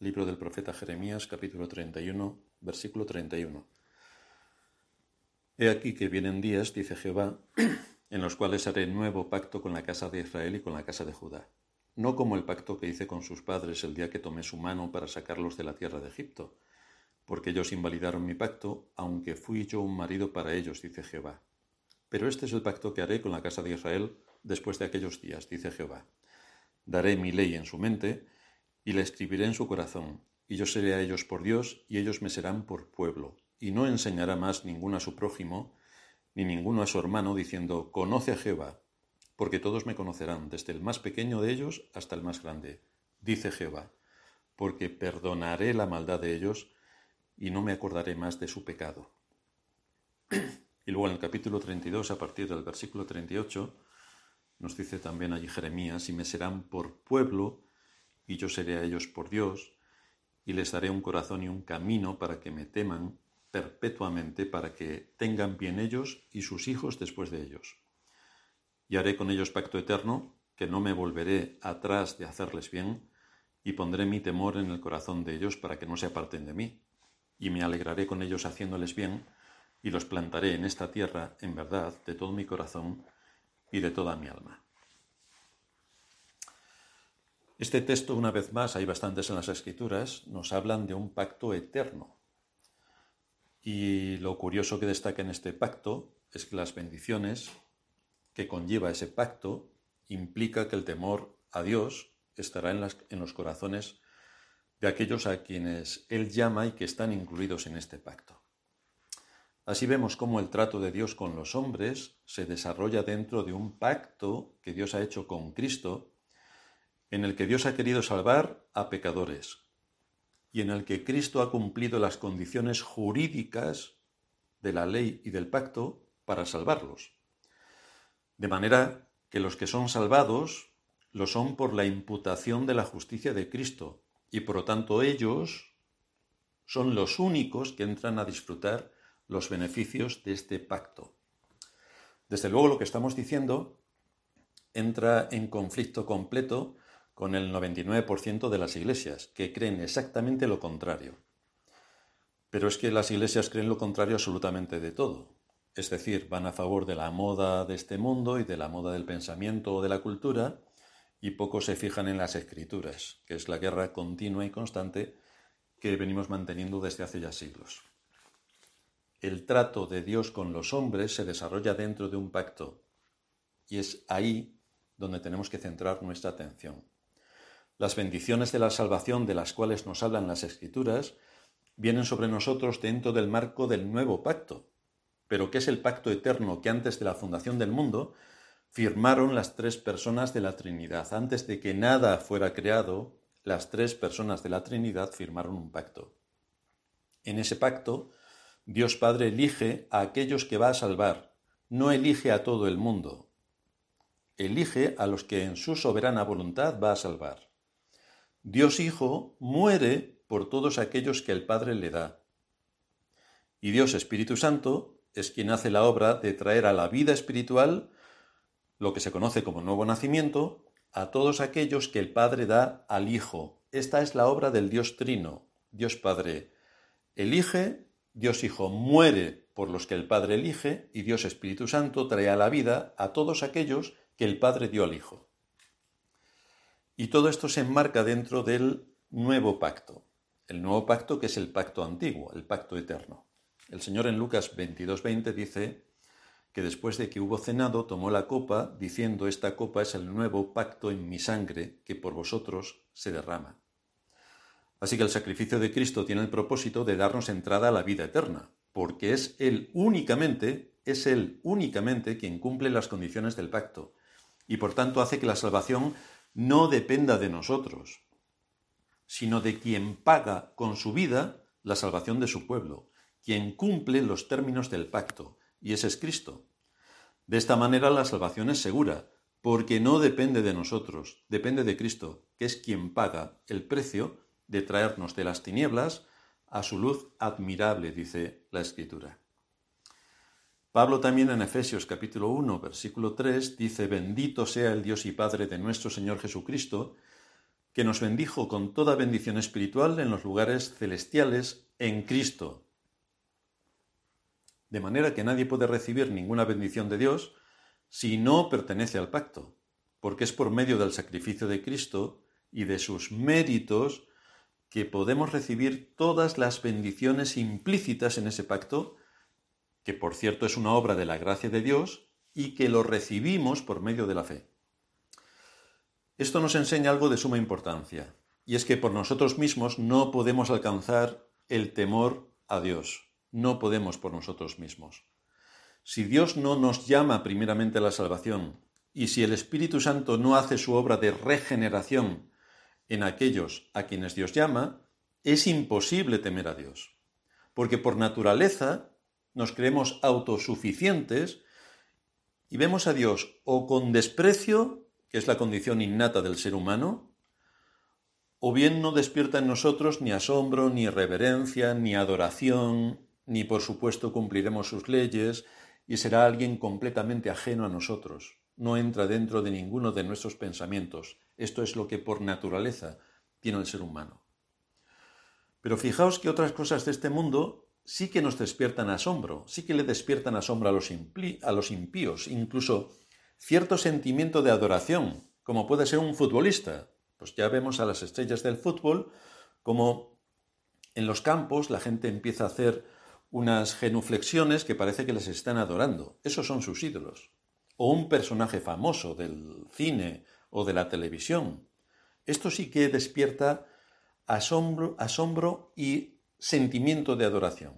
Libro del profeta Jeremías, capítulo 31, versículo 31. He aquí que vienen días, dice Jehová, en los cuales haré nuevo pacto con la casa de Israel y con la casa de Judá, no como el pacto que hice con sus padres el día que tomé su mano para sacarlos de la tierra de Egipto, porque ellos invalidaron mi pacto, aunque fui yo un marido para ellos, dice Jehová. Pero este es el pacto que haré con la casa de Israel después de aquellos días, dice Jehová. Daré mi ley en su mente, y la escribiré en su corazón, y yo seré a ellos por Dios, y ellos me serán por pueblo, y no enseñará más ninguno a su prójimo, ni ninguno a su hermano, diciendo, Conoce a Jehová, porque todos me conocerán, desde el más pequeño de ellos hasta el más grande, dice Jehová, porque perdonaré la maldad de ellos, y no me acordaré más de su pecado. y luego en el capítulo 32, a partir del versículo 38, nos dice también allí Jeremías, y me serán por pueblo, y yo seré a ellos por Dios, y les daré un corazón y un camino para que me teman perpetuamente, para que tengan bien ellos y sus hijos después de ellos. Y haré con ellos pacto eterno, que no me volveré atrás de hacerles bien, y pondré mi temor en el corazón de ellos para que no se aparten de mí, y me alegraré con ellos haciéndoles bien, y los plantaré en esta tierra en verdad de todo mi corazón y de toda mi alma. Este texto, una vez más, hay bastantes en las escrituras, nos hablan de un pacto eterno. Y lo curioso que destaca en este pacto es que las bendiciones que conlleva ese pacto implica que el temor a Dios estará en, en los corazones de aquellos a quienes Él llama y que están incluidos en este pacto. Así vemos cómo el trato de Dios con los hombres se desarrolla dentro de un pacto que Dios ha hecho con Cristo en el que Dios ha querido salvar a pecadores y en el que Cristo ha cumplido las condiciones jurídicas de la ley y del pacto para salvarlos. De manera que los que son salvados lo son por la imputación de la justicia de Cristo y por lo tanto ellos son los únicos que entran a disfrutar los beneficios de este pacto. Desde luego lo que estamos diciendo entra en conflicto completo con el 99% de las iglesias, que creen exactamente lo contrario. Pero es que las iglesias creen lo contrario absolutamente de todo. Es decir, van a favor de la moda de este mundo y de la moda del pensamiento o de la cultura, y poco se fijan en las escrituras, que es la guerra continua y constante que venimos manteniendo desde hace ya siglos. El trato de Dios con los hombres se desarrolla dentro de un pacto, y es ahí donde tenemos que centrar nuestra atención. Las bendiciones de la salvación de las cuales nos hablan las Escrituras vienen sobre nosotros dentro del marco del nuevo pacto, pero que es el pacto eterno que antes de la fundación del mundo firmaron las tres personas de la Trinidad. Antes de que nada fuera creado, las tres personas de la Trinidad firmaron un pacto. En ese pacto, Dios Padre elige a aquellos que va a salvar, no elige a todo el mundo, elige a los que en su soberana voluntad va a salvar. Dios Hijo muere por todos aquellos que el Padre le da. Y Dios Espíritu Santo es quien hace la obra de traer a la vida espiritual lo que se conoce como nuevo nacimiento a todos aquellos que el Padre da al Hijo. Esta es la obra del Dios Trino. Dios Padre elige, Dios Hijo muere por los que el Padre elige y Dios Espíritu Santo trae a la vida a todos aquellos que el Padre dio al Hijo. Y todo esto se enmarca dentro del nuevo pacto, el nuevo pacto que es el pacto antiguo, el pacto eterno. El Señor en Lucas 22:20 dice que después de que hubo cenado tomó la copa, diciendo, esta copa es el nuevo pacto en mi sangre que por vosotros se derrama. Así que el sacrificio de Cristo tiene el propósito de darnos entrada a la vida eterna, porque es Él únicamente, es Él únicamente quien cumple las condiciones del pacto, y por tanto hace que la salvación no dependa de nosotros, sino de quien paga con su vida la salvación de su pueblo, quien cumple los términos del pacto, y ese es Cristo. De esta manera la salvación es segura, porque no depende de nosotros, depende de Cristo, que es quien paga el precio de traernos de las tinieblas a su luz admirable, dice la Escritura. Pablo también en Efesios capítulo 1, versículo 3 dice, bendito sea el Dios y Padre de nuestro Señor Jesucristo, que nos bendijo con toda bendición espiritual en los lugares celestiales en Cristo. De manera que nadie puede recibir ninguna bendición de Dios si no pertenece al pacto, porque es por medio del sacrificio de Cristo y de sus méritos que podemos recibir todas las bendiciones implícitas en ese pacto, que por cierto es una obra de la gracia de Dios y que lo recibimos por medio de la fe. Esto nos enseña algo de suma importancia, y es que por nosotros mismos no podemos alcanzar el temor a Dios, no podemos por nosotros mismos. Si Dios no nos llama primeramente a la salvación, y si el Espíritu Santo no hace su obra de regeneración en aquellos a quienes Dios llama, es imposible temer a Dios, porque por naturaleza nos creemos autosuficientes y vemos a Dios o con desprecio que es la condición innata del ser humano, o bien no despierta en nosotros ni asombro, ni reverencia, ni adoración, ni por supuesto cumpliremos sus leyes, y será alguien completamente ajeno a nosotros. No entra dentro de ninguno de nuestros pensamientos. Esto es lo que por naturaleza tiene el ser humano. Pero fijaos que otras cosas de este mundo sí que nos despiertan asombro, sí que le despiertan asombro a los, a los impíos, incluso cierto sentimiento de adoración, como puede ser un futbolista. Pues ya vemos a las estrellas del fútbol como en los campos la gente empieza a hacer unas genuflexiones que parece que les están adorando. Esos son sus ídolos. O un personaje famoso del cine o de la televisión. Esto sí que despierta asombro, asombro y sentimiento de adoración.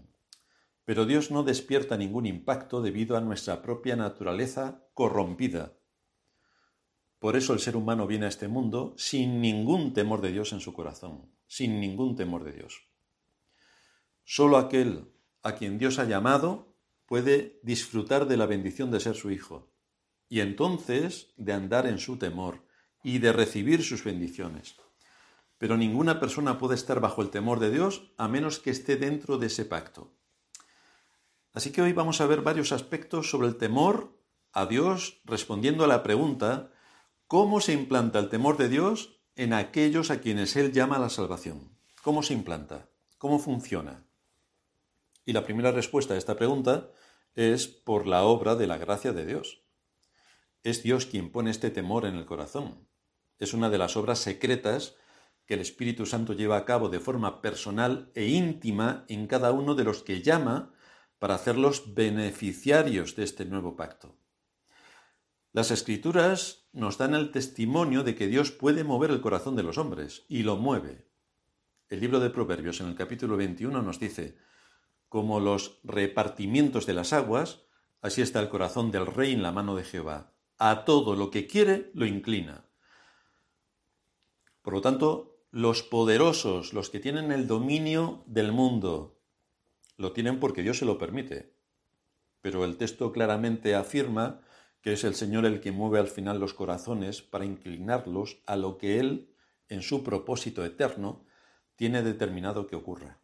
Pero Dios no despierta ningún impacto debido a nuestra propia naturaleza corrompida. Por eso el ser humano viene a este mundo sin ningún temor de Dios en su corazón, sin ningún temor de Dios. Solo aquel a quien Dios ha llamado puede disfrutar de la bendición de ser su hijo, y entonces de andar en su temor y de recibir sus bendiciones. Pero ninguna persona puede estar bajo el temor de Dios a menos que esté dentro de ese pacto. Así que hoy vamos a ver varios aspectos sobre el temor a Dios respondiendo a la pregunta ¿cómo se implanta el temor de Dios en aquellos a quienes Él llama a la salvación? ¿Cómo se implanta? ¿Cómo funciona? Y la primera respuesta a esta pregunta es por la obra de la gracia de Dios. Es Dios quien pone este temor en el corazón. Es una de las obras secretas que el Espíritu Santo lleva a cabo de forma personal e íntima en cada uno de los que llama para hacerlos beneficiarios de este nuevo pacto. Las escrituras nos dan el testimonio de que Dios puede mover el corazón de los hombres, y lo mueve. El libro de Proverbios en el capítulo 21 nos dice, como los repartimientos de las aguas, así está el corazón del rey en la mano de Jehová. A todo lo que quiere lo inclina. Por lo tanto, los poderosos, los que tienen el dominio del mundo, lo tienen porque Dios se lo permite. Pero el texto claramente afirma que es el Señor el que mueve al final los corazones para inclinarlos a lo que Él, en su propósito eterno, tiene determinado que ocurra.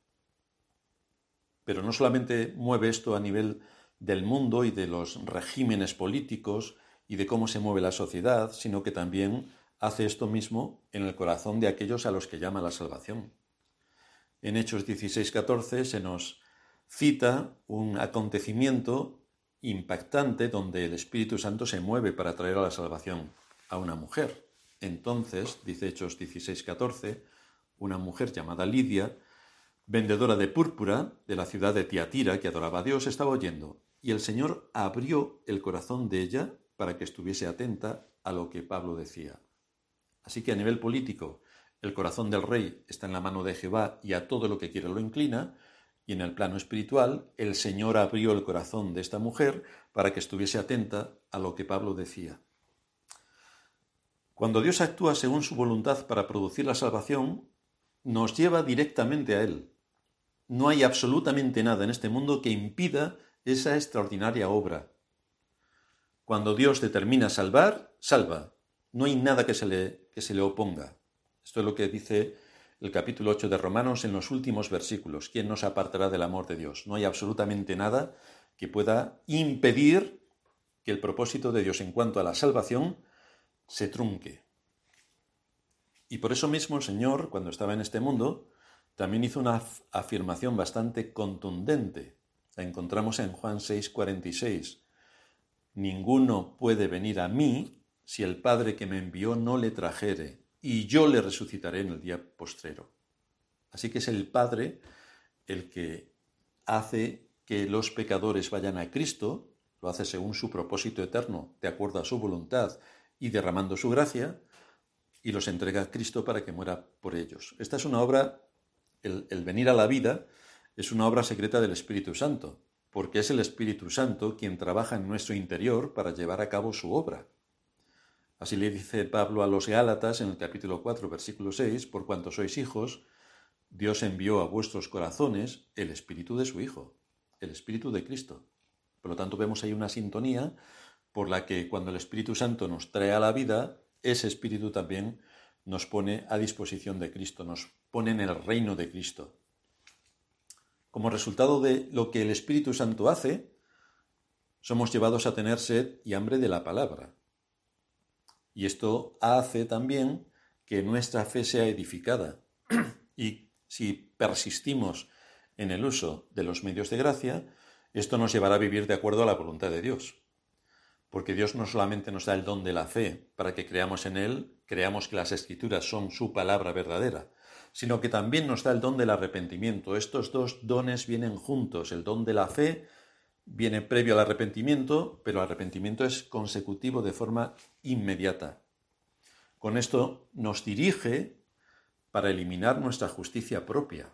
Pero no solamente mueve esto a nivel del mundo y de los regímenes políticos y de cómo se mueve la sociedad, sino que también hace esto mismo en el corazón de aquellos a los que llama la salvación. En Hechos 16:14 se nos cita un acontecimiento impactante donde el Espíritu Santo se mueve para traer a la salvación a una mujer. Entonces, dice Hechos 16:14, una mujer llamada Lidia, vendedora de púrpura de la ciudad de Tiatira, que adoraba a Dios, estaba oyendo, y el Señor abrió el corazón de ella para que estuviese atenta a lo que Pablo decía. Así que a nivel político, el corazón del rey está en la mano de Jehová y a todo lo que quiere lo inclina, y en el plano espiritual, el Señor abrió el corazón de esta mujer para que estuviese atenta a lo que Pablo decía. Cuando Dios actúa según su voluntad para producir la salvación, nos lleva directamente a Él. No hay absolutamente nada en este mundo que impida esa extraordinaria obra. Cuando Dios determina salvar, salva. No hay nada que se le, que se le oponga. Esto es lo que dice el capítulo 8 de Romanos en los últimos versículos. ¿Quién nos apartará del amor de Dios? No hay absolutamente nada que pueda impedir que el propósito de Dios en cuanto a la salvación se trunque. Y por eso mismo el Señor, cuando estaba en este mundo, también hizo una afirmación bastante contundente. La encontramos en Juan 6:46. Ninguno puede venir a mí si el Padre que me envió no le trajere, y yo le resucitaré en el día postrero. Así que es el Padre el que hace que los pecadores vayan a Cristo, lo hace según su propósito eterno, de acuerdo a su voluntad y derramando su gracia, y los entrega a Cristo para que muera por ellos. Esta es una obra, el, venir a la vida, es una obra secreta del Espíritu Santo, porque es el Espíritu Santo quien trabaja en nuestro interior para llevar a cabo su obra. Así le dice Pablo a los Gálatas en el capítulo 4, versículo 6, por cuanto sois hijos, Dios envió a vuestros corazones el Espíritu de su Hijo, el Espíritu de Cristo. Por lo tanto, vemos ahí una sintonía por la que cuando el Espíritu Santo nos trae a la vida, ese Espíritu también nos pone a disposición de Cristo, nos pone en el reino de Cristo. Como resultado de lo que el Espíritu Santo hace, somos llevados a tener sed y hambre de la palabra. Y esto hace también que nuestra fe sea edificada. y si persistimos en el uso de los medios de gracia, esto nos llevará a vivir de acuerdo a la voluntad de Dios porque Dios no solamente nos da el don de la fe para que creamos en Él, creamos que las escrituras son su palabra verdadera, sino que también nos da el don del arrepentimiento. Estos dos dones vienen juntos. El don de la fe viene previo al arrepentimiento, pero el arrepentimiento es consecutivo de forma inmediata. Con esto nos dirige para eliminar nuestra justicia propia.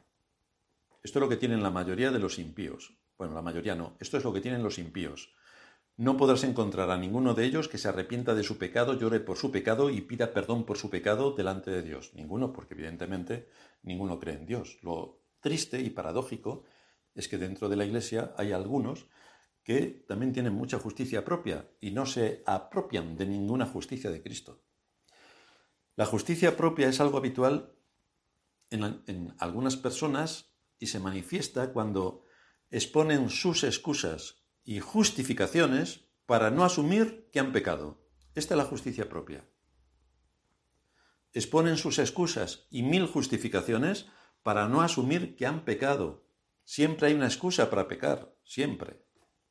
Esto es lo que tienen la mayoría de los impíos. Bueno, la mayoría no. Esto es lo que tienen los impíos no podrás encontrar a ninguno de ellos que se arrepienta de su pecado, llore por su pecado y pida perdón por su pecado delante de Dios. Ninguno, porque evidentemente ninguno cree en Dios. Lo triste y paradójico es que dentro de la Iglesia hay algunos que también tienen mucha justicia propia y no se apropian de ninguna justicia de Cristo. La justicia propia es algo habitual en, algunas personas y se manifiesta cuando exponen sus excusas y justificaciones para no asumir que han pecado. Esta es la justicia propia. Exponen sus excusas y mil justificaciones para no asumir que han pecado. Siempre hay una excusa para pecar, siempre.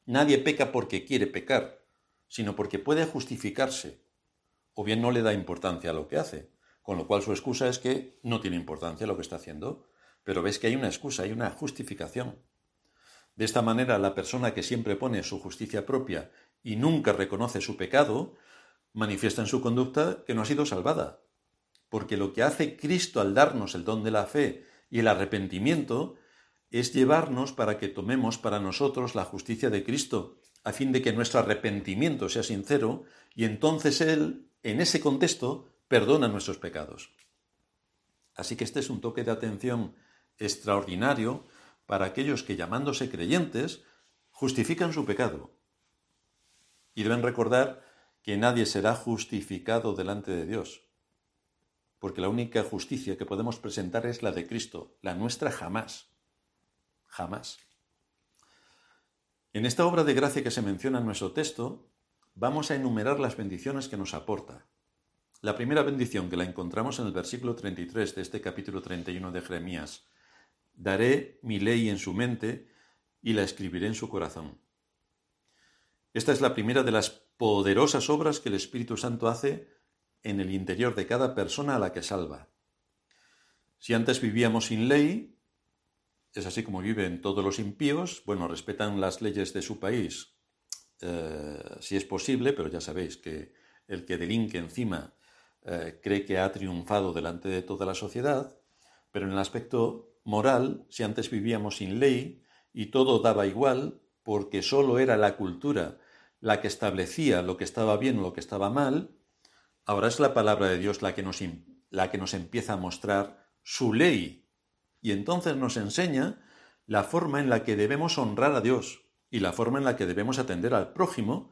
Nadie peca porque quiere pecar, sino porque puede justificarse, o bien no le da importancia a lo que hace, con lo cual su excusa es que no tiene importancia lo que está haciendo, pero ves que hay una excusa, hay una justificación. De esta manera, la persona que siempre pone su justicia propia y nunca reconoce su pecado, manifiesta en su conducta que no ha sido salvada. Porque lo que hace Cristo al darnos el don de la fe y el arrepentimiento es llevarnos para que tomemos para nosotros la justicia de Cristo, a fin de que nuestro arrepentimiento sea sincero y entonces Él, en ese contexto, perdona nuestros pecados. Así que este es un toque de atención extraordinario para aquellos que llamándose creyentes justifican su pecado. Y deben recordar que nadie será justificado delante de Dios, porque la única justicia que podemos presentar es la de Cristo, la nuestra jamás, jamás. En esta obra de gracia que se menciona en nuestro texto, vamos a enumerar las bendiciones que nos aporta. La primera bendición que la encontramos en el versículo 33 de este capítulo 31 de Jeremías, Daré mi ley en su mente y la escribiré en su corazón. Esta es la primera de las poderosas obras que el Espíritu Santo hace en el interior de cada persona a la que salva. Si antes vivíamos sin ley, es así como viven todos los impíos, bueno, respetan las leyes de su país, eh, si es posible, pero ya sabéis que el que delinque encima eh, cree que ha triunfado delante de toda la sociedad, pero en el aspecto moral si antes vivíamos sin ley y todo daba igual porque sólo era la cultura la que establecía lo que estaba bien o lo que estaba mal, ahora es la palabra de Dios la que nos, la que nos empieza a mostrar su ley y entonces nos enseña la forma en la que debemos honrar a Dios y la forma en la que debemos atender al prójimo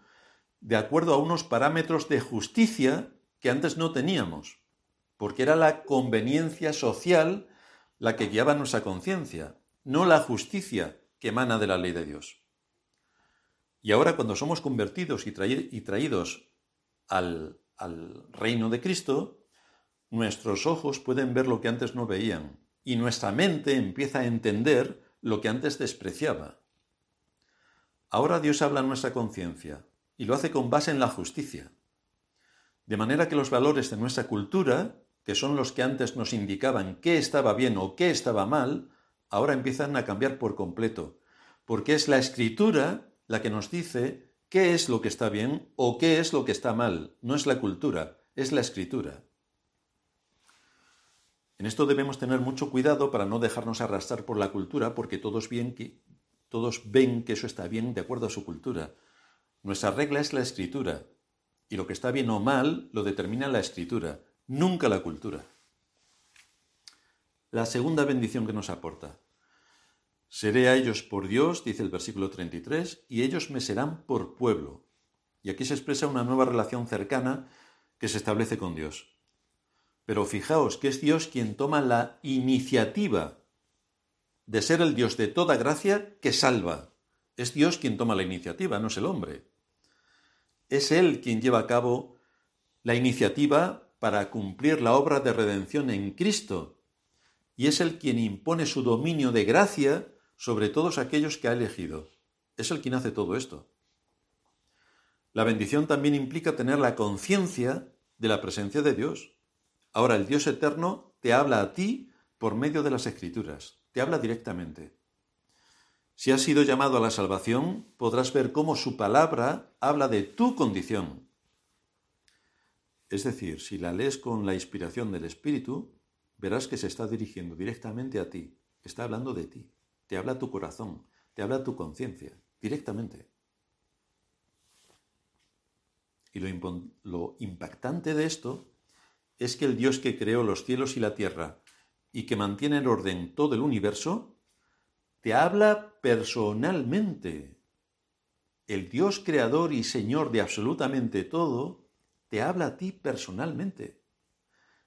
de acuerdo a unos parámetros de justicia que antes no teníamos, porque era la conveniencia social la que guiaba nuestra conciencia, no la justicia que emana de la ley de Dios. Y ahora cuando somos convertidos y, traídos al, al reino de Cristo, nuestros ojos pueden ver lo que antes no veían y nuestra mente empieza a entender lo que antes despreciaba. Ahora Dios habla en nuestra conciencia y lo hace con base en la justicia. De manera que los valores de nuestra cultura, que son los que antes nos indicaban qué estaba bien o qué estaba mal, ahora empiezan a cambiar por completo, porque es la escritura la que nos dice qué es lo que está bien o qué es lo que está mal, no es la cultura, es la escritura. En esto debemos tener mucho cuidado para no dejarnos arrastrar por la cultura, porque todos, ven que eso está bien de acuerdo a su cultura. Nuestra regla es la escritura, y lo que está bien o mal lo determina la escritura, nunca la cultura. La segunda bendición que nos aporta. Seré a ellos por Dios, dice el versículo 33, y ellos me serán por pueblo. Y aquí se expresa una nueva relación cercana que se establece con Dios. Pero fijaos que es Dios quien toma la iniciativa de ser el Dios de toda gracia que salva. Es Dios quien toma la iniciativa, no es el hombre. Es Él quien lleva a cabo la iniciativa para cumplir la obra de redención en Cristo. Y es Él quien impone su dominio de gracia sobre todos aquellos que ha elegido. Es Él quien hace todo esto. La bendición también implica tener la conciencia de la presencia de Dios. Ahora el Dios eterno te habla a ti por medio de las escrituras, te habla directamente. Si has sido llamado a la salvación, podrás ver cómo su palabra habla de tu condición. Es decir, si la lees con la inspiración del Espíritu, verás que se está dirigiendo directamente a ti, está hablando de ti, te habla tu corazón, te habla tu conciencia, directamente. Y lo, lo impactante de esto es que el Dios que creó los cielos y la tierra y que mantiene en orden todo el universo, te habla personalmente. El Dios creador y Señor de absolutamente todo, te habla a ti personalmente.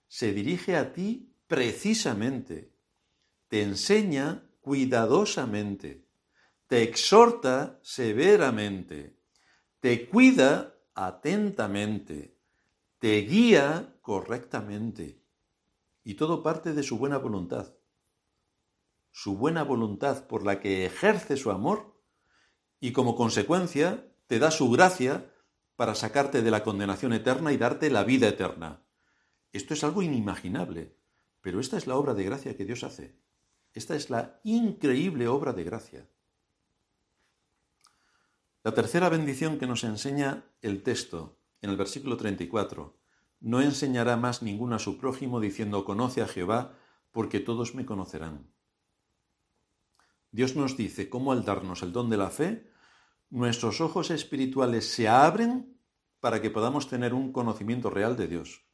Se dirige a ti precisamente. Te enseña cuidadosamente. Te exhorta severamente. Te cuida atentamente. Te guía correctamente. Y todo parte de su buena voluntad. Su buena voluntad por la que ejerce su amor y como consecuencia te da su gracia para sacarte de la condenación eterna y darte la vida eterna. Esto es algo inimaginable, pero esta es la obra de gracia que Dios hace. Esta es la increíble obra de gracia. La tercera bendición que nos enseña el texto en el versículo 34 no enseñará más ninguno a su prójimo diciendo conoce a Jehová, porque todos me conocerán. Dios nos dice cómo al darnos el don de la fe, nuestros ojos espirituales se abren para que podamos tener un conocimiento real de Dios.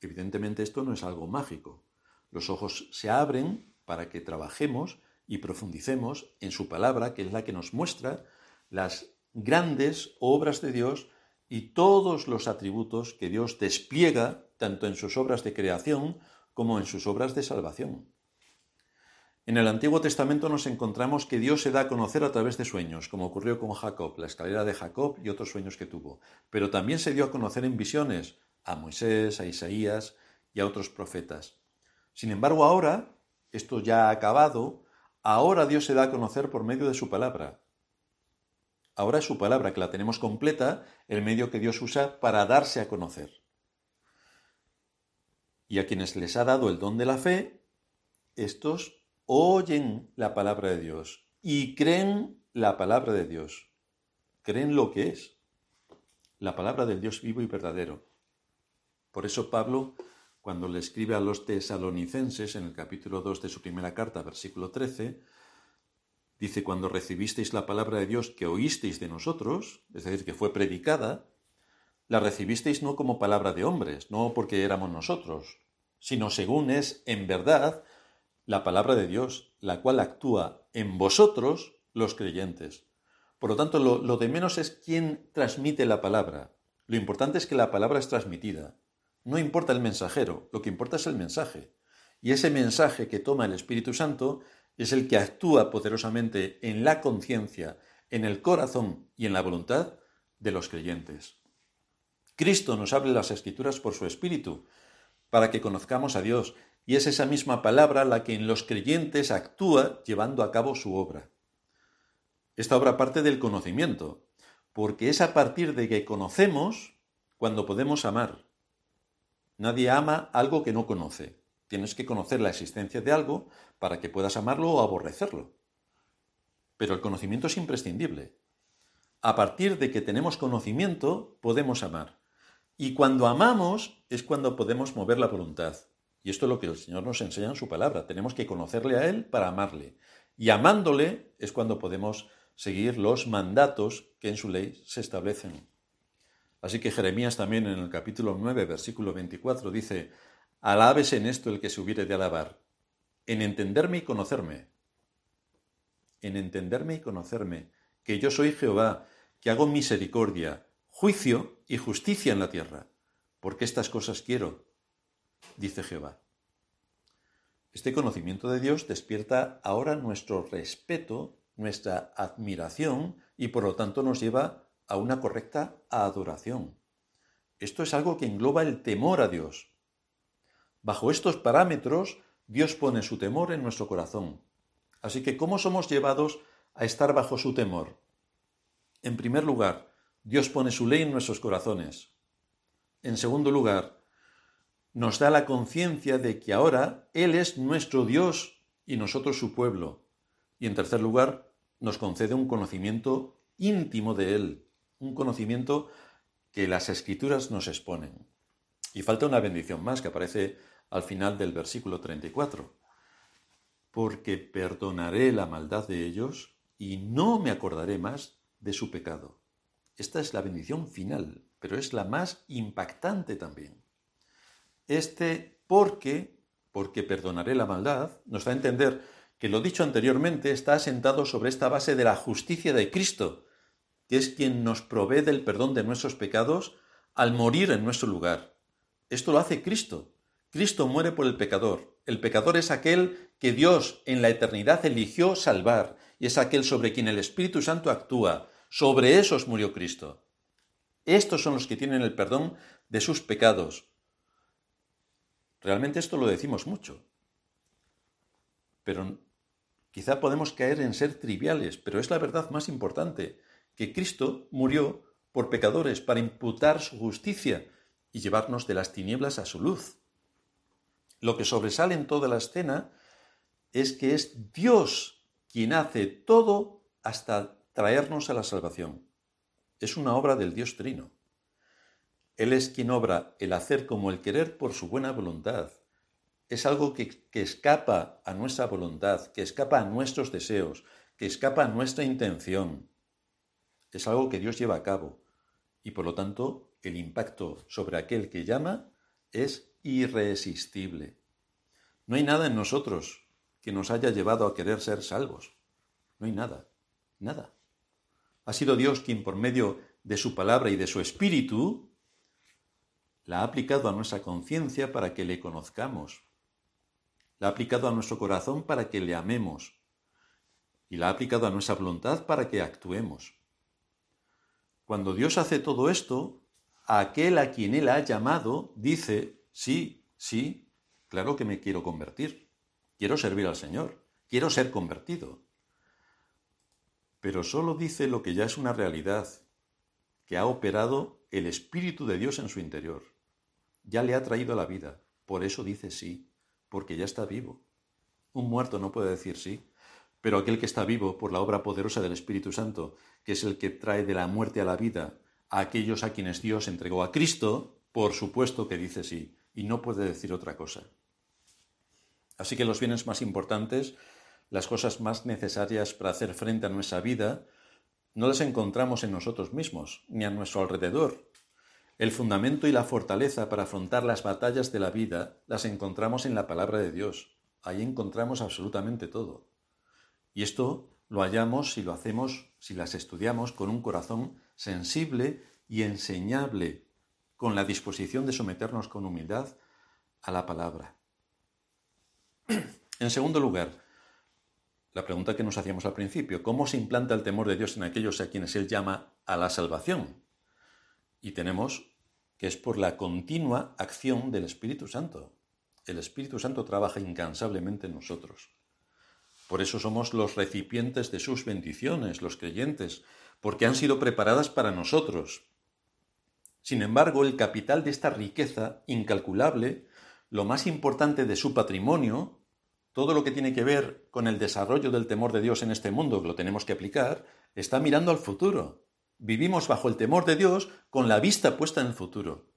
Evidentemente esto no es algo mágico. Los ojos se abren para que trabajemos y profundicemos en su palabra, que es la que nos muestra las grandes obras de Dios y todos los atributos que Dios despliega tanto en sus obras de creación como en sus obras de salvación. En el Antiguo Testamento nos encontramos que Dios se da a conocer a través de sueños, como ocurrió con Jacob, la escalera de Jacob y otros sueños que tuvo, pero también se dio a conocer en visiones a Moisés, a Isaías y a otros profetas. Sin embargo, ahora, esto ya ha acabado, ahora Dios se da a conocer por medio de su palabra, Ahora es su palabra, que la tenemos completa, el medio que Dios usa para darse a conocer. Y a quienes les ha dado el don de la fe, estos oyen la palabra de Dios y creen la palabra de Dios. Creen lo que es la palabra del Dios vivo y verdadero. Por eso Pablo, cuando le escribe a los tesalonicenses en el capítulo 2 de su primera carta, versículo 13, Dice, cuando recibisteis la palabra de Dios que oísteis de nosotros, es decir, que fue predicada, la recibisteis no como palabra de hombres, no porque éramos nosotros, sino según es en verdad la palabra de Dios, la cual actúa en vosotros los creyentes. Por lo tanto, lo, de menos es quién transmite la palabra. Lo importante es que la palabra es transmitida. No importa el mensajero, lo que importa es el mensaje. Y ese mensaje que toma el Espíritu Santo es el que actúa poderosamente en la conciencia, en el corazón y en la voluntad de los creyentes. Cristo nos abre las escrituras por su Espíritu, para que conozcamos a Dios, y es esa misma palabra la que en los creyentes actúa llevando a cabo su obra. Esta obra parte del conocimiento, porque es a partir de que conocemos cuando podemos amar. Nadie ama algo que no conoce. Tienes que conocer la existencia de algo para que puedas amarlo o aborrecerlo. Pero el conocimiento es imprescindible. A partir de que tenemos conocimiento, podemos amar. Y cuando amamos es cuando podemos mover la voluntad. Y esto es lo que el Señor nos enseña en su palabra. Tenemos que conocerle a Él para amarle. Y amándole es cuando podemos seguir los mandatos que en su ley se establecen. Así que Jeremías también en el capítulo 9, versículo 24 dice, Alabes en esto el que se hubiere de alabar, en entenderme y conocerme, en entenderme y conocerme, que yo soy Jehová, que hago misericordia, juicio y justicia en la tierra, porque estas cosas quiero, dice Jehová. Este conocimiento de Dios despierta ahora nuestro respeto, nuestra admiración y por lo tanto nos lleva a una correcta adoración. Esto es algo que engloba el temor a Dios. Bajo estos parámetros, Dios pone su temor en nuestro corazón. Así que, ¿cómo somos llevados a estar bajo su temor? En primer lugar, Dios pone su ley en nuestros corazones. En segundo lugar, nos da la conciencia de que ahora Él es nuestro Dios y nosotros su pueblo. Y en tercer lugar, nos concede un conocimiento íntimo de Él, un conocimiento que las escrituras nos exponen. Y falta una bendición más que aparece al final del versículo 34. Porque perdonaré la maldad de ellos y no me acordaré más de su pecado. Esta es la bendición final, pero es la más impactante también. Este porque, porque perdonaré la maldad, nos da a entender que lo dicho anteriormente está asentado sobre esta base de la justicia de Cristo, que es quien nos provee del perdón de nuestros pecados al morir en nuestro lugar. Esto lo hace Cristo. Cristo muere por el pecador. El pecador es aquel que Dios en la eternidad eligió salvar y es aquel sobre quien el Espíritu Santo actúa, sobre esos murió Cristo. Estos son los que tienen el perdón de sus pecados. Realmente esto lo decimos mucho. Pero quizá podemos caer en ser triviales, pero es la verdad más importante, que Cristo murió por pecadores para imputar su justicia y llevarnos de las tinieblas a su luz. Lo que sobresale en toda la escena es que es Dios quien hace todo hasta traernos a la salvación. Es una obra del Dios Trino. Él es quien obra el hacer como el querer por su buena voluntad. Es algo que, que escapa a nuestra voluntad, que escapa a nuestros deseos, que escapa a nuestra intención. Es algo que Dios lleva a cabo y por lo tanto el impacto sobre aquel que llama es irresistible. No hay nada en nosotros que nos haya llevado a querer ser salvos. No hay nada, nada. Ha sido Dios quien por medio de su palabra y de su espíritu la ha aplicado a nuestra conciencia para que le conozcamos. La ha aplicado a nuestro corazón para que le amemos. Y la ha aplicado a nuestra voluntad para que actuemos. Cuando Dios hace todo esto, aquel a quien Él ha llamado dice, sí, sí, claro que me quiero convertir. Quiero servir al Señor. Quiero ser convertido pero solo dice lo que ya es una realidad, que ha operado el Espíritu de Dios en su interior. Ya le ha traído la vida, por eso dice sí, porque ya está vivo. Un muerto no puede decir sí, pero aquel que está vivo por la obra poderosa del Espíritu Santo, que es el que trae de la muerte a la vida a aquellos a quienes Dios entregó a Cristo, por supuesto que dice sí, y no puede decir otra cosa. Así que los bienes más importantes las cosas más necesarias para hacer frente a nuestra vida, no las encontramos en nosotros mismos, ni a nuestro alrededor. El fundamento y la fortaleza para afrontar las batallas de la vida las encontramos en la palabra de Dios. Ahí encontramos absolutamente todo. Y esto lo hallamos si lo hacemos, si las estudiamos con un corazón sensible y enseñable, con la disposición de someternos con humildad a la palabra. En segundo lugar, la pregunta que nos hacíamos al principio, ¿cómo se implanta el temor de Dios en aquellos a quienes Él llama a la salvación? Y tenemos que es por la continua acción del Espíritu Santo. El Espíritu Santo trabaja incansablemente en nosotros. Por eso somos los recipientes de sus bendiciones, los creyentes, porque han sido preparadas para nosotros. Sin embargo, el capital de esta riqueza incalculable, lo más importante de su patrimonio, todo lo que tiene que ver con el desarrollo del temor de Dios en este mundo, que lo tenemos que aplicar, está mirando al futuro. Vivimos bajo el temor de Dios con la vista puesta en el futuro.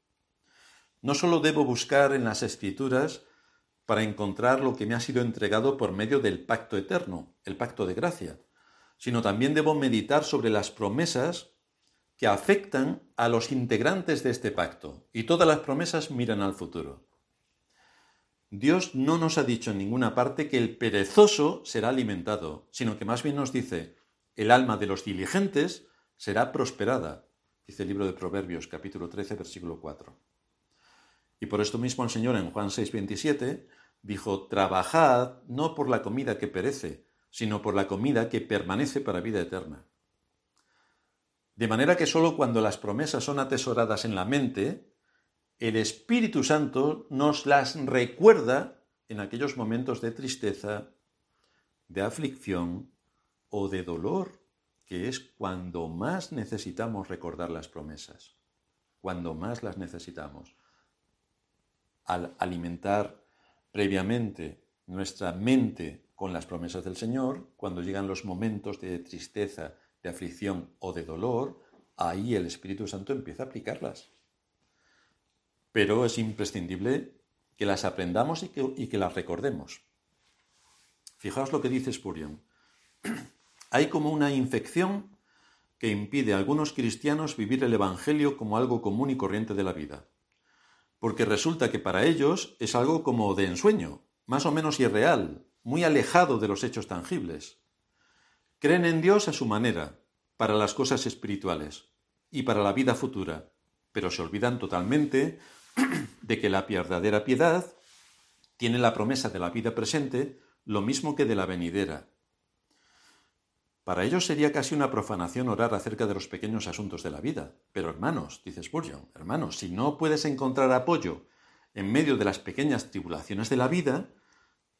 No solo debo buscar en las escrituras para encontrar lo que me ha sido entregado por medio del pacto eterno, el pacto de gracia, sino también debo meditar sobre las promesas que afectan a los integrantes de este pacto, y todas las promesas miran al futuro. Dios no nos ha dicho en ninguna parte que el perezoso será alimentado, sino que más bien nos dice, el alma de los diligentes será prosperada, dice el libro de Proverbios capítulo 13 versículo 4. Y por esto mismo el Señor en Juan 6:27 dijo, trabajad no por la comida que perece, sino por la comida que permanece para vida eterna. De manera que sólo cuando las promesas son atesoradas en la mente, el Espíritu Santo nos las recuerda en aquellos momentos de tristeza, de aflicción o de dolor, que es cuando más necesitamos recordar las promesas, cuando más las necesitamos. Al alimentar previamente nuestra mente con las promesas del Señor, cuando llegan los momentos de tristeza, de aflicción o de dolor, ahí el Espíritu Santo empieza a aplicarlas pero es imprescindible que las aprendamos y que, las recordemos. Fijaos lo que dice Spurion. Hay como una infección que impide a algunos cristianos vivir el Evangelio como algo común y corriente de la vida. Porque resulta que para ellos es algo como de ensueño, más o menos irreal, muy alejado de los hechos tangibles. Creen en Dios a su manera, para las cosas espirituales y para la vida futura, pero se olvidan totalmente de que la verdadera piedad tiene la promesa de la vida presente lo mismo que de la venidera. Para ellos sería casi una profanación orar acerca de los pequeños asuntos de la vida. Pero hermanos, dice Spurgeon, hermanos, si no puedes encontrar apoyo en medio de las pequeñas tribulaciones de la vida,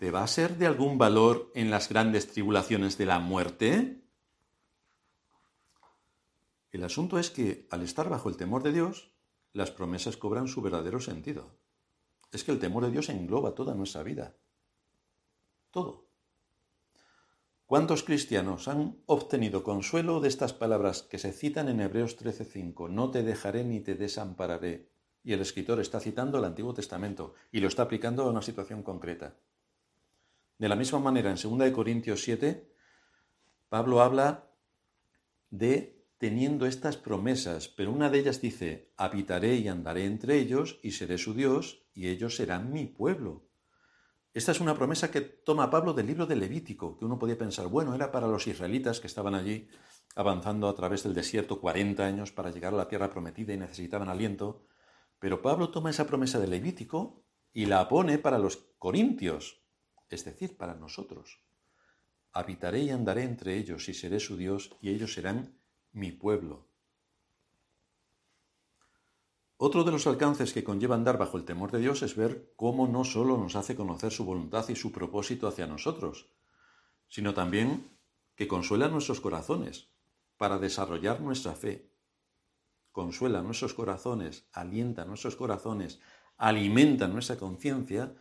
¿te va a ser de algún valor en las grandes tribulaciones de la muerte? El asunto es que, al estar bajo el temor de Dios, las promesas cobran su verdadero sentido. Es que el temor de Dios engloba toda nuestra vida. Todo. ¿Cuántos cristianos han obtenido consuelo de estas palabras que se citan en Hebreos 13:5? No te dejaré ni te desampararé. Y el escritor está citando el Antiguo Testamento y lo está aplicando a una situación concreta. De la misma manera, en 2 Corintios 7, Pablo habla de teniendo estas promesas, pero una de ellas dice, habitaré y andaré entre ellos y seré su Dios y ellos serán mi pueblo. Esta es una promesa que toma Pablo del libro de Levítico, que uno podía pensar, bueno, era para los israelitas que estaban allí avanzando a través del desierto 40 años para llegar a la tierra prometida y necesitaban aliento, pero Pablo toma esa promesa de Levítico y la pone para los corintios, es decir, para nosotros. Habitaré y andaré entre ellos y seré su Dios y ellos serán mi pueblo. Otro de los alcances que conlleva andar bajo el temor de Dios es ver cómo no solo nos hace conocer su voluntad y su propósito hacia nosotros, sino también que consuela nuestros corazones para desarrollar nuestra fe. Consuela nuestros corazones, alienta nuestros corazones, alimenta nuestra conciencia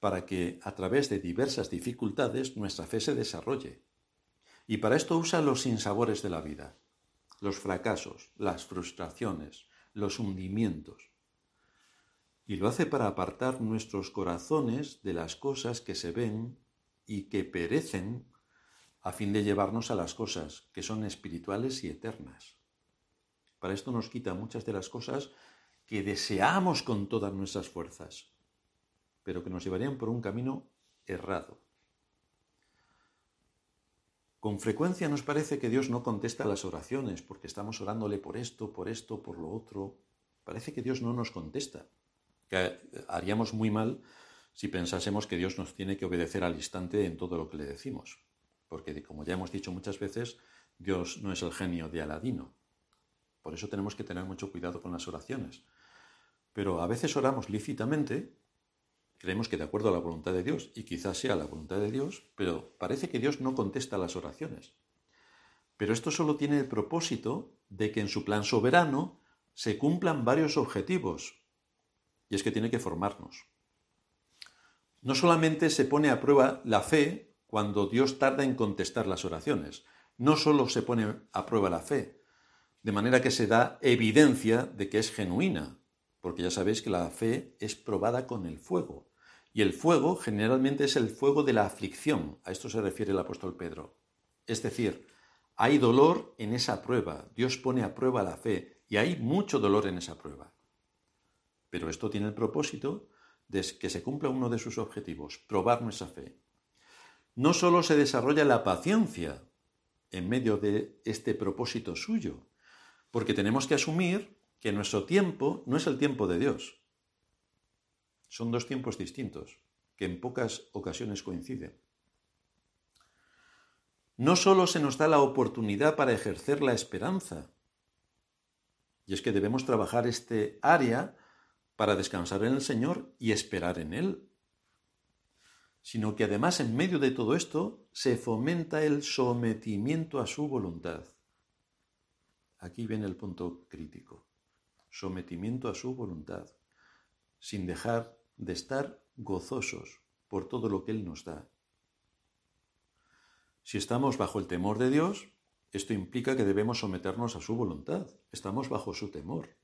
para que a través de diversas dificultades nuestra fe se desarrolle. Y para esto usa los sinsabores de la vida los fracasos, las frustraciones, los hundimientos. Y lo hace para apartar nuestros corazones de las cosas que se ven y que perecen a fin de llevarnos a las cosas que son espirituales y eternas. Para esto nos quita muchas de las cosas que deseamos con todas nuestras fuerzas, pero que nos llevarían por un camino errado. Con frecuencia nos parece que Dios no contesta las oraciones porque estamos orándole por esto, por esto, por lo otro. Parece que Dios no nos contesta. Que haríamos muy mal si pensásemos que Dios nos tiene que obedecer al instante en todo lo que le decimos. Porque, como ya hemos dicho muchas veces, Dios no es el genio de Aladino. Por eso tenemos que tener mucho cuidado con las oraciones. Pero a veces oramos lícitamente, creemos que de acuerdo a la voluntad de Dios, y quizás sea la voluntad de Dios, pero parece que Dios no contesta las oraciones. Pero esto solo tiene el propósito de que en su plan soberano se cumplan varios objetivos, y es que tiene que formarnos. No solamente se pone a prueba la fe cuando Dios tarda en contestar las oraciones, no solo se pone a prueba la fe, de manera que se da evidencia de que es genuina, porque ya sabéis que la fe es probada con el fuego, y el fuego generalmente es el fuego de la aflicción, a esto se refiere el apóstol Pedro. Es decir, hay dolor en esa prueba, Dios pone a prueba la fe, y hay mucho dolor en esa prueba. Pero esto tiene el propósito de que se cumpla uno de sus objetivos, probar nuestra fe. No solo se desarrolla la paciencia en medio de este propósito suyo, porque tenemos que asumir que nuestro tiempo no es el tiempo de Dios. Son dos tiempos distintos, que en pocas ocasiones coinciden. No solo se nos da la oportunidad para ejercer la esperanza, y es que debemos trabajar este área para descansar en el Señor y esperar en Él, sino que además en medio de todo esto se fomenta el sometimiento a su voluntad. Aquí viene el punto crítico. Sometimiento a su voluntad, sin dejar de estar gozosos por todo lo que Él nos da. Si estamos bajo el temor de Dios, esto implica que debemos someternos a su voluntad. Estamos bajo su temor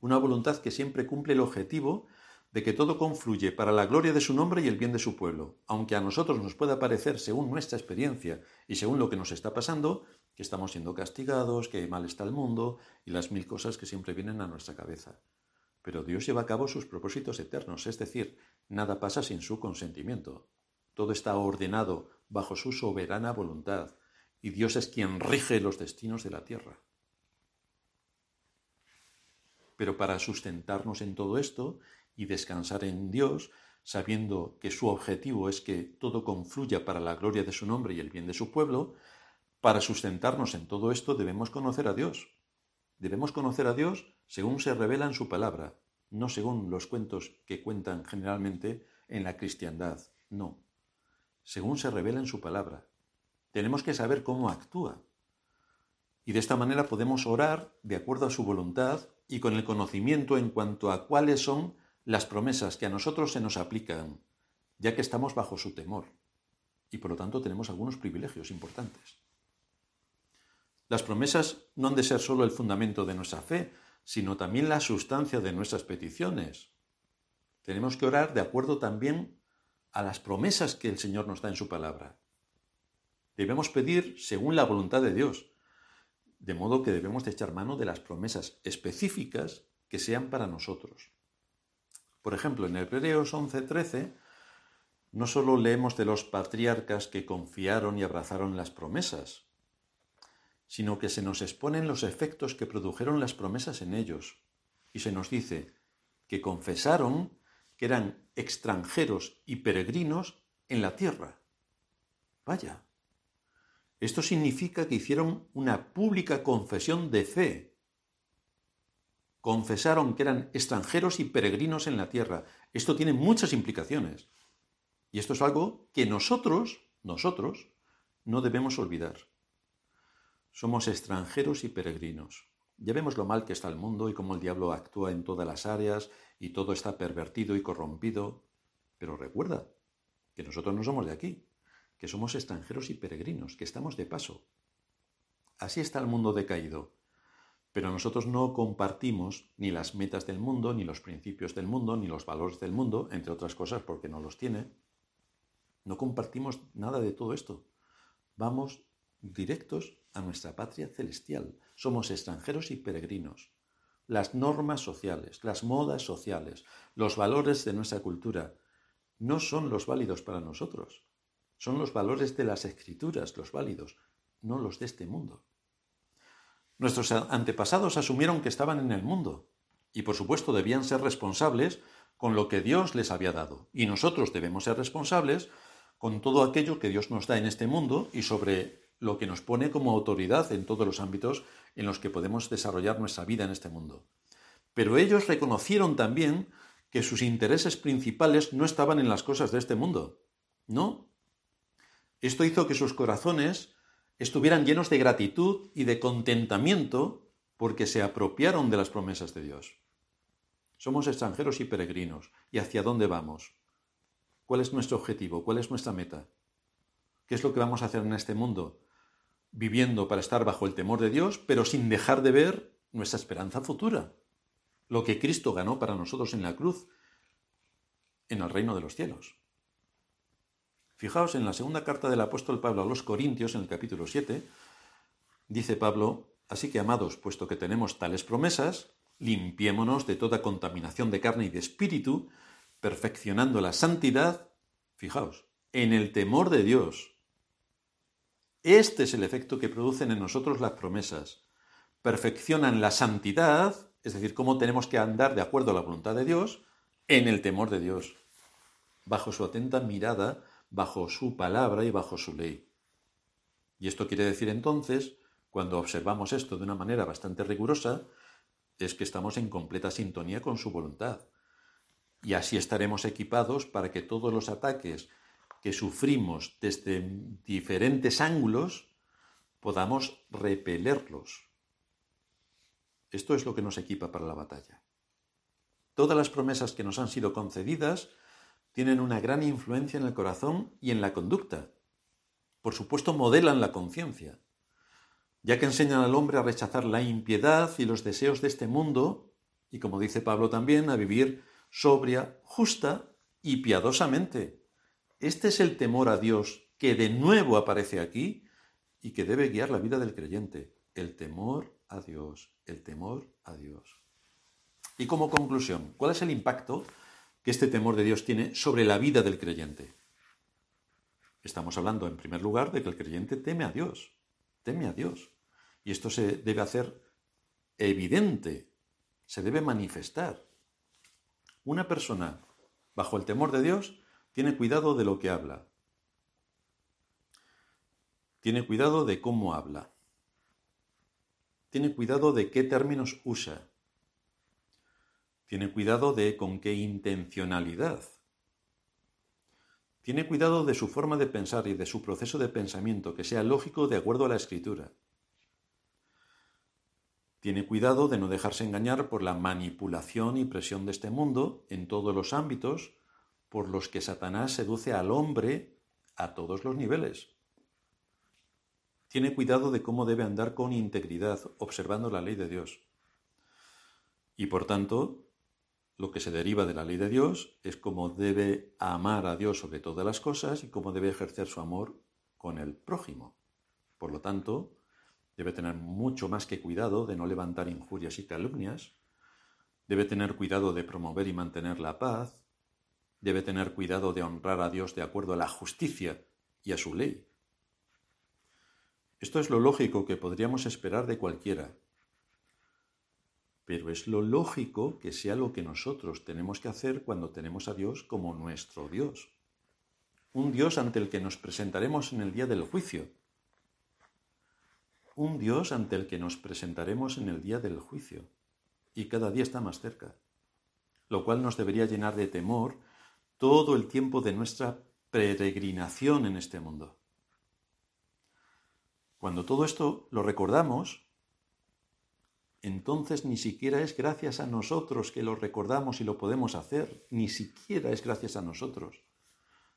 una voluntad que siempre cumple el objetivo de que todo confluye para la gloria de su nombre y el bien de su pueblo, aunque a nosotros nos pueda parecer, según nuestra experiencia y según lo que nos está pasando, que estamos siendo castigados, que mal está el mundo y las mil cosas que siempre vienen a nuestra cabeza. Pero Dios lleva a cabo sus propósitos eternos, es decir, nada pasa sin su consentimiento. Todo está ordenado bajo su soberana voluntad, y Dios es quien rige los destinos de la tierra. Pero para sustentarnos en todo esto y descansar en Dios, sabiendo que su objetivo es que todo confluya para la gloria de su nombre y el bien de su pueblo, para sustentarnos en todo esto debemos conocer a Dios. Debemos conocer a Dios según se revela en su palabra, no según los cuentos que cuentan generalmente en la cristiandad, no, según se revela en su palabra. Tenemos que saber cómo actúa. Y de esta manera podemos orar de acuerdo a su voluntad y con el conocimiento en cuanto a cuáles son las promesas que a nosotros se nos aplican, ya que estamos bajo su temor y por lo tanto tenemos algunos privilegios importantes. Las promesas no han de ser solo el fundamento de nuestra fe, sino también la sustancia de nuestras peticiones. Tenemos que orar de acuerdo también a las promesas que el Señor nos da en su palabra. Debemos pedir según la voluntad de Dios, de modo que debemos de echar mano de las promesas específicas que sean para nosotros. Por ejemplo, en Hebreos 11:13 no solo leemos de los patriarcas que confiaron y abrazaron las promesas, sino que se nos exponen los efectos que produjeron las promesas en ellos, y se nos dice que confesaron que eran extranjeros y peregrinos en la tierra. Vaya, esto significa que hicieron una pública confesión de fe. Confesaron que eran extranjeros y peregrinos en la tierra. Esto tiene muchas implicaciones. Y esto es algo que nosotros, nosotros, no debemos olvidar. Somos extranjeros y peregrinos. Ya vemos lo mal que está el mundo y cómo el diablo actúa en todas las áreas y todo está pervertido y corrompido. Pero recuerda que nosotros no somos de aquí que somos extranjeros y peregrinos, que estamos de paso. Así está el mundo decaído. Pero nosotros no compartimos ni las metas del mundo, ni los principios del mundo, ni los valores del mundo, entre otras cosas porque no los tiene. No compartimos nada de todo esto. Vamos directos a nuestra patria celestial. Somos extranjeros y peregrinos. Las normas sociales, las modas sociales, los valores de nuestra cultura no son los válidos para nosotros. Son los valores de las escrituras los válidos, no los de este mundo. Nuestros antepasados asumieron que estaban en el mundo y por supuesto debían ser responsables con lo que Dios les había dado. Y nosotros debemos ser responsables con todo aquello que Dios nos da en este mundo y sobre lo que nos pone como autoridad en todos los ámbitos en los que podemos desarrollar nuestra vida en este mundo. Pero ellos reconocieron también que sus intereses principales no estaban en las cosas de este mundo. No. Esto hizo que sus corazones estuvieran llenos de gratitud y de contentamiento porque se apropiaron de las promesas de Dios. Somos extranjeros y peregrinos. ¿Y hacia dónde vamos? ¿Cuál es nuestro objetivo? ¿Cuál es nuestra meta? ¿Qué es lo que vamos a hacer en este mundo? Viviendo para estar bajo el temor de Dios, pero sin dejar de ver nuestra esperanza futura. Lo que Cristo ganó para nosotros en la cruz, en el reino de los cielos. Fijaos en la segunda carta del apóstol Pablo a los Corintios, en el capítulo 7, dice Pablo, así que amados, puesto que tenemos tales promesas, limpiémonos de toda contaminación de carne y de espíritu, perfeccionando la santidad, fijaos, en el temor de Dios. Este es el efecto que producen en nosotros las promesas. Perfeccionan la santidad, es decir, cómo tenemos que andar de acuerdo a la voluntad de Dios, en el temor de Dios, bajo su atenta mirada bajo su palabra y bajo su ley. Y esto quiere decir entonces, cuando observamos esto de una manera bastante rigurosa, es que estamos en completa sintonía con su voluntad. Y así estaremos equipados para que todos los ataques que sufrimos desde diferentes ángulos podamos repelerlos. Esto es lo que nos equipa para la batalla. Todas las promesas que nos han sido concedidas tienen una gran influencia en el corazón y en la conducta. Por supuesto, modelan la conciencia, ya que enseñan al hombre a rechazar la impiedad y los deseos de este mundo, y como dice Pablo también, a vivir sobria, justa y piadosamente. Este es el temor a Dios que de nuevo aparece aquí y que debe guiar la vida del creyente. El temor a Dios, el temor a Dios. Y como conclusión, ¿cuál es el impacto que este temor de Dios tiene sobre la vida del creyente. Estamos hablando, en primer lugar, de que el creyente teme a Dios, teme a Dios. Y esto se debe hacer evidente, se debe manifestar. Una persona bajo el temor de Dios tiene cuidado de lo que habla, tiene cuidado de cómo habla, tiene cuidado de qué términos usa, tiene cuidado de con qué intencionalidad. Tiene cuidado de su forma de pensar y de su proceso de pensamiento, que sea lógico de acuerdo a la escritura. Tiene cuidado de no dejarse engañar por la manipulación y presión de este mundo en todos los ámbitos por los que Satanás seduce al hombre a todos los niveles. Tiene cuidado de cómo debe andar con integridad, observando la ley de Dios. Y por tanto, lo que se deriva de la ley de Dios es cómo debe amar a Dios sobre todas las cosas y cómo debe ejercer su amor con el prójimo. Por lo tanto, debe tener mucho más que cuidado de no levantar injurias y calumnias, debe tener cuidado de promover y mantener la paz, debe tener cuidado de honrar a Dios de acuerdo a la justicia y a su ley. Esto es lo lógico que podríamos esperar de cualquiera, pero es lo lógico que sea lo que nosotros tenemos que hacer cuando tenemos a Dios como nuestro Dios. Un Dios ante el que nos presentaremos en el día del juicio. Un Dios ante el que nos presentaremos en el día del juicio. Y cada día está más cerca. Lo cual nos debería llenar de temor todo el tiempo de nuestra peregrinación en este mundo. Cuando todo esto lo recordamos, entonces ni siquiera es gracias a nosotros que lo recordamos y lo podemos hacer, ni siquiera es gracias a nosotros,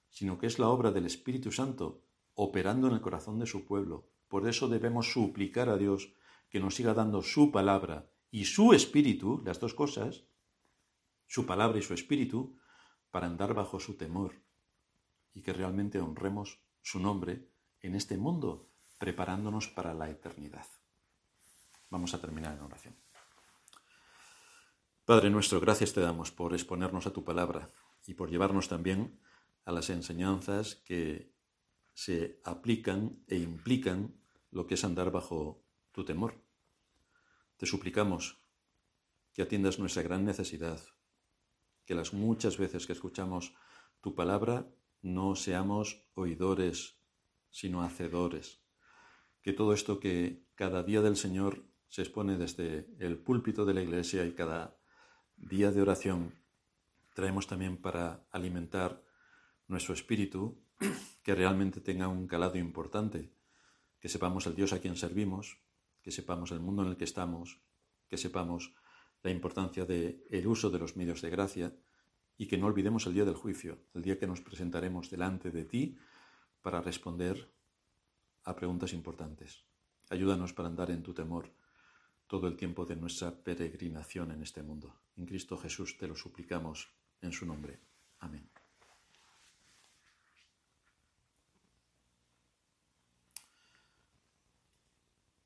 sino que es la obra del Espíritu Santo operando en el corazón de su pueblo. Por eso debemos suplicar a Dios que nos siga dando su palabra y su espíritu, las dos cosas, su palabra y su espíritu, para andar bajo su temor y que realmente honremos su nombre en este mundo, preparándonos para la eternidad. Vamos a terminar en oración. Padre nuestro, gracias te damos por exponernos a tu palabra y por llevarnos también a las enseñanzas que se aplican e implican lo que es andar bajo tu temor. Te suplicamos que atiendas nuestra gran necesidad, que las muchas veces que escuchamos tu palabra no seamos oidores, sino hacedores. Que todo esto que cada día del Señor se expone desde el púlpito de la iglesia y cada día de oración traemos también para alimentar nuestro espíritu, que realmente tenga un calado importante, que sepamos el Dios a quien servimos, que sepamos el mundo en el que estamos, que sepamos la importancia del el uso de los medios de gracia y que no olvidemos el día del juicio, el día que nos presentaremos delante de ti para responder a preguntas importantes. Ayúdanos para andar en tu temor todo el tiempo de nuestra peregrinación en este mundo. En Cristo Jesús te lo suplicamos en su nombre. Amén.